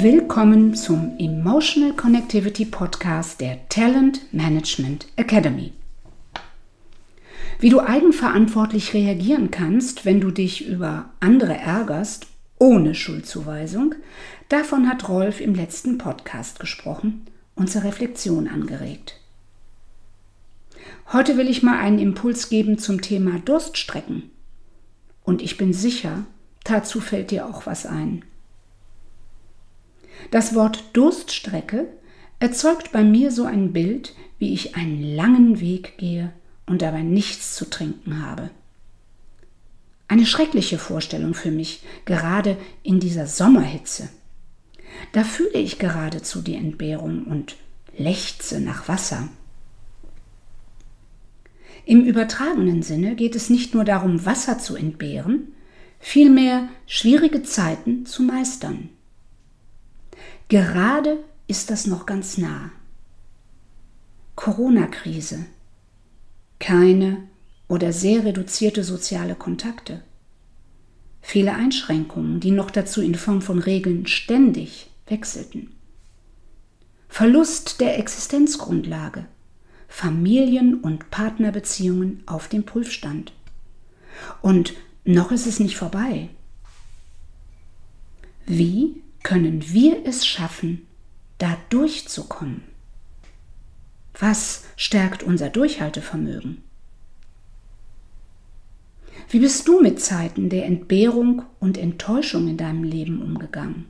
Willkommen zum Emotional Connectivity Podcast der Talent Management Academy. Wie du eigenverantwortlich reagieren kannst, wenn du dich über andere ärgerst, ohne Schuldzuweisung, davon hat Rolf im letzten Podcast gesprochen und zur Reflexion angeregt. Heute will ich mal einen Impuls geben zum Thema Durststrecken. Und ich bin sicher, dazu fällt dir auch was ein. Das Wort Durststrecke erzeugt bei mir so ein Bild, wie ich einen langen Weg gehe und dabei nichts zu trinken habe. Eine schreckliche Vorstellung für mich, gerade in dieser Sommerhitze. Da fühle ich geradezu die Entbehrung und lechze nach Wasser. Im übertragenen Sinne geht es nicht nur darum, Wasser zu entbehren, vielmehr schwierige Zeiten zu meistern. Gerade ist das noch ganz nah. Corona-Krise. Keine oder sehr reduzierte soziale Kontakte. Viele Einschränkungen, die noch dazu in Form von Regeln ständig wechselten. Verlust der Existenzgrundlage. Familien- und Partnerbeziehungen auf dem Prüfstand. Und noch ist es nicht vorbei. Wie können wir es schaffen, da durchzukommen? Was stärkt unser Durchhaltevermögen? Wie bist du mit Zeiten der Entbehrung und Enttäuschung in deinem Leben umgegangen?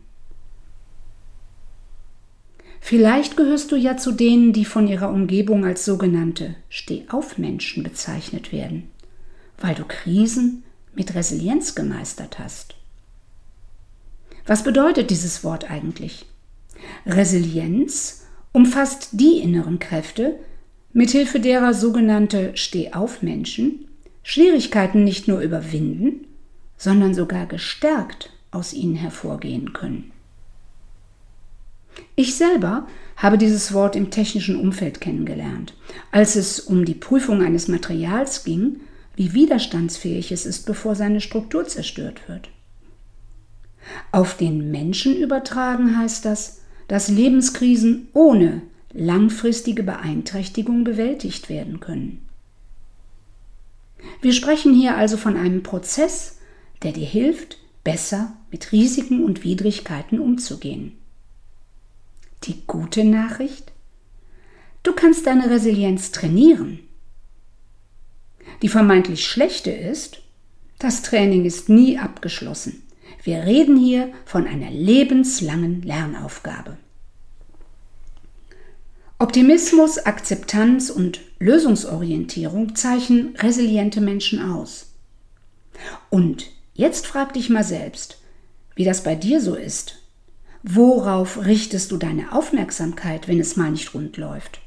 Vielleicht gehörst du ja zu denen, die von ihrer Umgebung als sogenannte Stehaufmenschen bezeichnet werden, weil du Krisen mit Resilienz gemeistert hast. Was bedeutet dieses Wort eigentlich? Resilienz umfasst die inneren Kräfte, mithilfe derer sogenannte Stehaufmenschen Schwierigkeiten nicht nur überwinden, sondern sogar gestärkt aus ihnen hervorgehen können. Ich selber habe dieses Wort im technischen Umfeld kennengelernt, als es um die Prüfung eines Materials ging, wie widerstandsfähig es ist, bevor seine Struktur zerstört wird. Auf den Menschen übertragen heißt das, dass Lebenskrisen ohne langfristige Beeinträchtigung bewältigt werden können. Wir sprechen hier also von einem Prozess, der dir hilft, besser mit Risiken und Widrigkeiten umzugehen. Die gute Nachricht? Du kannst deine Resilienz trainieren. Die vermeintlich schlechte ist, das Training ist nie abgeschlossen. Wir reden hier von einer lebenslangen Lernaufgabe. Optimismus, Akzeptanz und Lösungsorientierung zeichnen resiliente Menschen aus. Und jetzt frag dich mal selbst, wie das bei dir so ist. Worauf richtest du deine Aufmerksamkeit, wenn es mal nicht rund läuft?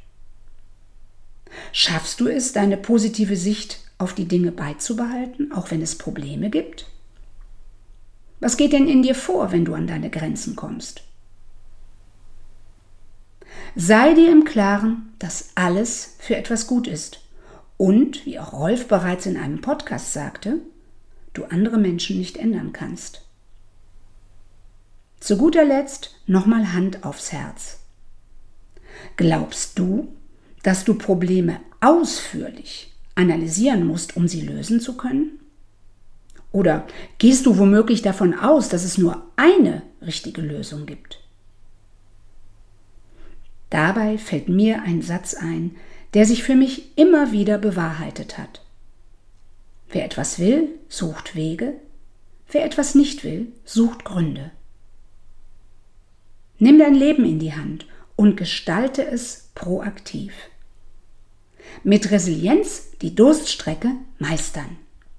Schaffst du es, deine positive Sicht auf die Dinge beizubehalten, auch wenn es Probleme gibt? Was geht denn in dir vor, wenn du an deine Grenzen kommst? Sei dir im Klaren, dass alles für etwas gut ist und, wie auch Rolf bereits in einem Podcast sagte, du andere Menschen nicht ändern kannst. Zu guter Letzt nochmal Hand aufs Herz. Glaubst du, dass du Probleme ausführlich analysieren musst, um sie lösen zu können? Oder gehst du womöglich davon aus, dass es nur eine richtige Lösung gibt? Dabei fällt mir ein Satz ein, der sich für mich immer wieder bewahrheitet hat. Wer etwas will, sucht Wege, wer etwas nicht will, sucht Gründe. Nimm dein Leben in die Hand und gestalte es proaktiv. Mit Resilienz die Durststrecke meistern.